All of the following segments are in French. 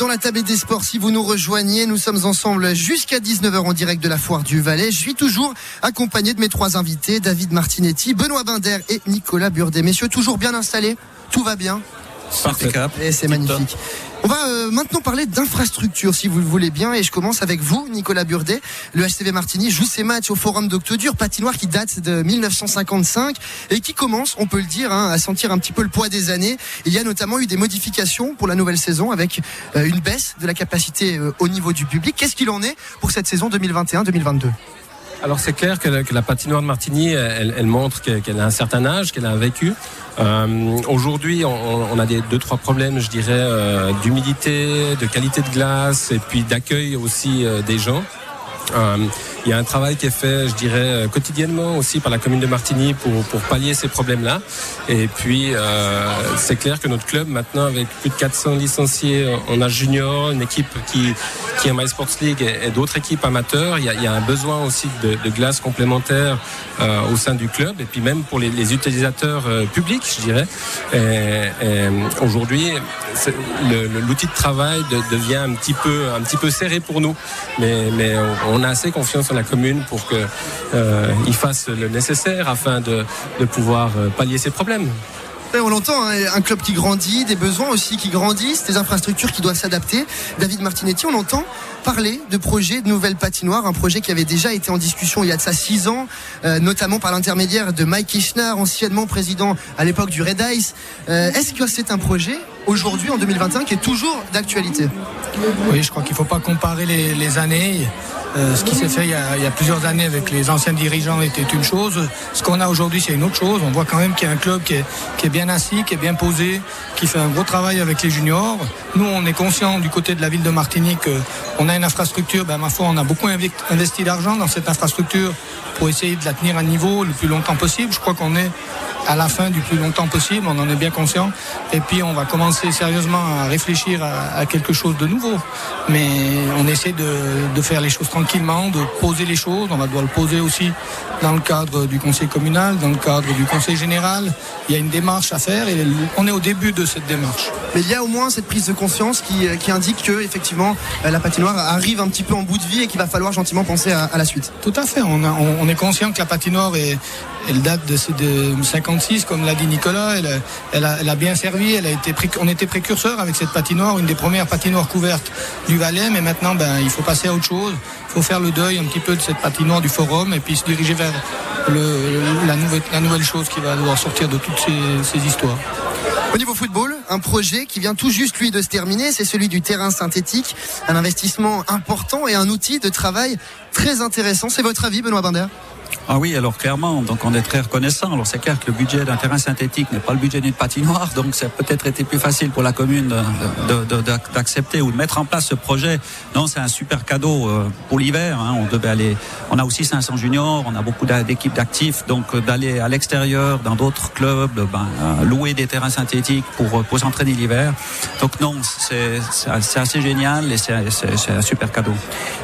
dans la table des sports. Si vous nous rejoignez, nous sommes ensemble jusqu'à 19h en direct de la foire du Valais. Je suis toujours accompagné de mes trois invités, David Martinetti, Benoît Binder et Nicolas Burdet. Messieurs, toujours bien installés? Tout va bien? Et c'est magnifique. On va euh, maintenant parler d'infrastructure, si vous le voulez bien, et je commence avec vous, Nicolas Burdet. Le HCV Martigny joue ses matchs au Forum d'Octodur, patinoire qui date de 1955 et qui commence, on peut le dire, hein, à sentir un petit peu le poids des années. Il y a notamment eu des modifications pour la nouvelle saison avec euh, une baisse de la capacité euh, au niveau du public. Qu'est-ce qu'il en est pour cette saison 2021-2022 alors c'est clair que la, patinoire de Martigny, elle, elle montre qu'elle a un certain âge, qu'elle a un vécu. Euh, Aujourd'hui, on, on, a des deux trois problèmes, je dirais, euh, d'humidité, de qualité de glace et puis d'accueil aussi euh, des gens. Il y a un travail qui est fait, je dirais, euh, quotidiennement aussi par la commune de Martigny pour, pour pallier ces problèmes-là. Et puis, euh, c'est clair que notre club, maintenant, avec plus de 400 licenciés en âge junior, une équipe qui, qui est My Sports League et, d'autres équipes amateurs, il y, a, il y, a, un besoin aussi de, de glace complémentaire euh, au sein du club et puis même pour les, les utilisateurs euh, publics, je dirais. Aujourd'hui, l'outil de travail de, devient un petit peu, un petit peu serré pour nous, mais, mais on a assez confiance la commune pour qu'il euh, fasse le nécessaire afin de, de pouvoir euh, pallier ces problèmes. On l'entend, hein, un club qui grandit, des besoins aussi qui grandissent, des infrastructures qui doivent s'adapter. David Martinetti, on entend parler de projets de nouvelles patinoires, un projet qui avait déjà été en discussion il y a de ça six ans, euh, notamment par l'intermédiaire de Mike Kishner, anciennement président à l'époque du Red Ice. Euh, Est-ce que c'est un projet aujourd'hui en 2021 qui est toujours d'actualité? Oui, je crois qu'il ne faut pas comparer les, les années. Euh, ce qui s'est fait il y, a, plusieurs années avec les anciens dirigeants était une chose. Ce qu'on a aujourd'hui, c'est une autre chose. On voit quand même qu'il y a un club qui est, bien assis, qui est bien posé, qui fait un gros travail avec les juniors. Nous, on est conscient du côté de la ville de Martinique qu'on a une infrastructure. Ben, ma foi, on a beaucoup investi d'argent dans cette infrastructure pour essayer de la tenir à niveau le plus longtemps possible. Je crois qu'on est à la fin du plus longtemps possible, on en est bien conscient. Et puis on va commencer sérieusement à réfléchir à, à quelque chose de nouveau. Mais on essaie de, de, faire les choses tranquillement, de poser les choses. On va devoir le poser aussi dans le cadre du conseil communal, dans le cadre du conseil général. Il y a une démarche à faire et on est au début de cette démarche. Mais il y a au moins cette prise de conscience qui, qui indique que effectivement la patinoire arrive un petit peu en bout de vie et qu'il va falloir gentiment penser à, à, la suite. Tout à fait. On, a, on, on est conscient que la patinoire est, elle date de, de 56, comme l'a dit Nicolas. Elle a, bien servi. Elle a été, on était précurseur avec cette patinoire, une des premières patinoires couvertes du Valais. Mais maintenant, ben, il faut passer à autre chose. Il faut faire le deuil un petit peu de cette patinoire du forum et puis se diriger vers la, nouvelle, chose qui va devoir sortir de toutes ces, ces histoires. Au niveau football, un projet qui vient tout juste lui de se terminer, c'est celui du terrain synthétique, un investissement important et un outil de travail très intéressant. C'est votre avis, Benoît Binder? Ah oui, alors clairement, donc on est très reconnaissant. Alors c'est clair que le budget d'un terrain synthétique n'est pas le budget d'une patinoire, donc ça a peut-être été plus facile pour la commune d'accepter ou de mettre en place ce projet. Non, c'est un super cadeau pour l'hiver. Hein. On devait aller, on a aussi 500 juniors, on a beaucoup d'équipes d'actifs, donc d'aller à l'extérieur, dans d'autres clubs, ben, louer des terrains synthétiques pour, pour s'entraîner l'hiver. Donc non, c'est assez génial et c'est un super cadeau.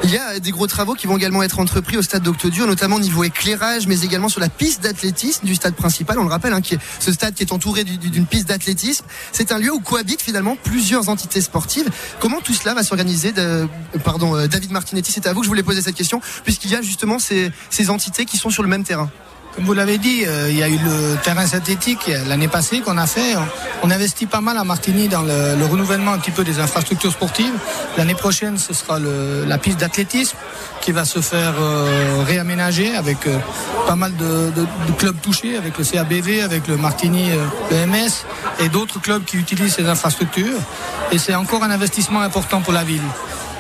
Il y a des gros travaux qui vont également être entrepris au stade d'Octodur, notamment au niveau éclairage mais également sur la piste d'athlétisme du stade principal. On le rappelle, hein, ce stade qui est entouré d'une piste d'athlétisme. C'est un lieu où cohabitent finalement plusieurs entités sportives. Comment tout cela va s'organiser Pardon, David Martinetti, c'est à vous que je voulais poser cette question, puisqu'il y a justement ces entités qui sont sur le même terrain. Comme vous l'avez dit, euh, il y a eu le terrain synthétique l'année passée qu'on a fait. On, investit pas mal à Martigny dans le, le, renouvellement un petit peu des infrastructures sportives. L'année prochaine, ce sera la piste d'athlétisme qui va se faire euh, réaménager avec euh, pas mal de, clubs touchés, avec le CABV, avec le Martigny, le et d'autres clubs qui utilisent ces infrastructures. Et c'est encore un investissement important pour la ville.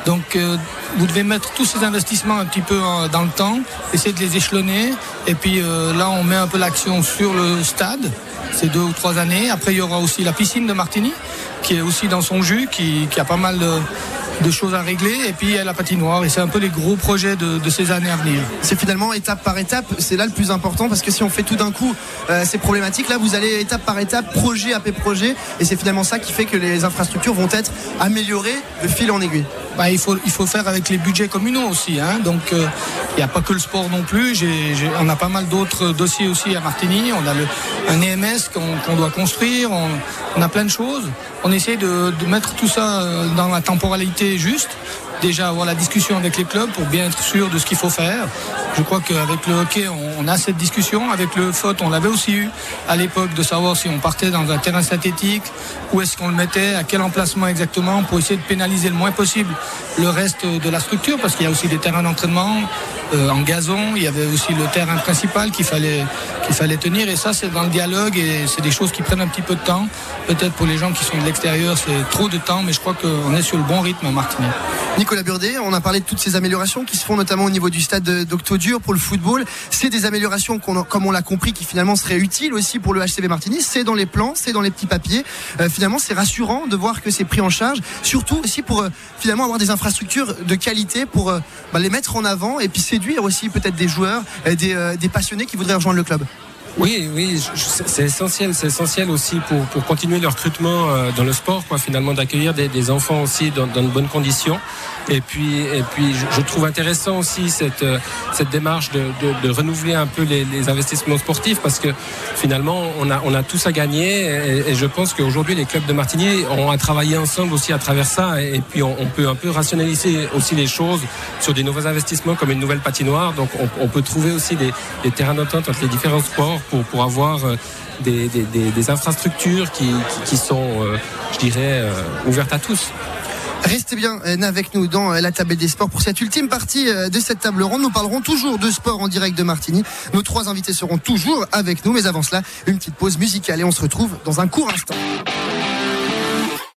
Donc euh, vous devez mettre tous ces investissements un petit peu en, dans le temps, essayer de les échelonner. Et puis euh, là, on met un peu l'action sur le stade, c'est deux ou trois années. Après, il y aura aussi la piscine de Martigny, qui est aussi dans son jus, qui, a pas mal de, choses à régler. Et puis il y a la patinoire. Et c'est un peu les gros projets de, ces années à venir. C'est finalement étape par étape. C'est là le plus important parce que si on fait tout d'un coup euh, ces problématiques, là, vous allez étape par étape, projet après projet. Et c'est finalement ça qui fait que les infrastructures vont être améliorées de fil en aiguille. Bah, il, faut, il faut faire avec les budgets communaux aussi. Hein. Donc il n'y a pas que le sport non plus. on a pas mal d'autres dossiers aussi à Martigny. On a le, un EMS qu'on doit construire. On, a plein de choses. On essaie de, de mettre tout ça dans la temporalité juste déjà avoir la discussion avec les clubs pour bien être sûr de ce qu'il faut faire. Je crois qu'avec le hockey, on, a cette discussion. Avec le foot, on l'avait aussi eu à l'époque de savoir si on partait dans un terrain synthétique, où est-ce qu'on le mettait, à quel emplacement exactement, pour essayer de pénaliser le moins possible le reste de la structure, parce qu'il y a aussi des terrains d'entraînement euh, en gazon. Il y avait aussi le terrain principal qu'il fallait, qu'il fallait tenir. Et ça, c'est dans le dialogue et c'est des choses qui prennent un petit peu de temps. Peut-être pour les gens qui sont de l'extérieur, c'est trop de temps, mais je crois qu'on est sur le bon rythme à Martinet. Nicolas Burdet, on a parlé de toutes ces améliorations qui se font notamment au niveau du stade d'Octodur pour le football. C'est des améliorations, comme on l'a compris, qui finalement seraient utiles aussi pour le HCV Martigny. C'est dans les plans, c'est dans les petits papiers. Euh, finalement, c'est rassurant de voir que c'est pris en charge. Surtout aussi pour euh, finalement avoir des infrastructures de qualité pour euh, bah, les mettre en avant et puis séduire aussi peut-être des joueurs, des, des passionnés qui voudraient rejoindre le club. Oui, oui, c'est essentiel, c'est essentiel aussi pour, pour continuer le recrutement dans le sport, quoi, finalement d'accueillir des, enfants aussi dans de bonnes conditions. Et puis, et puis je, trouve intéressant aussi cette, euh, cette démarche de, de, de renouveler un peu les, les, investissements sportifs parce que finalement, on a, on a tous à gagner. Et, et je pense qu'aujourd'hui, les clubs de Martigny ont à travailler ensemble aussi à travers ça. Et puis, on, on, peut un peu rationaliser aussi les choses sur des nouveaux investissements comme une nouvelle patinoire. Donc, on, on peut trouver aussi des, des terrains d'entente entre les différents sports pour, pour avoir euh, des, des, des, infrastructures qui, qui, qui sont, euh, je dirais, ouvertes à tous. Restez bien euh, avec nous dans euh, la table des sports pour cette ultime partie euh, de cette table ronde. Nous parlerons toujours de sport en direct de Martigny. Nos trois invités seront toujours avec nous, mais avant cela, une petite pause musicale et on se retrouve dans un court instant.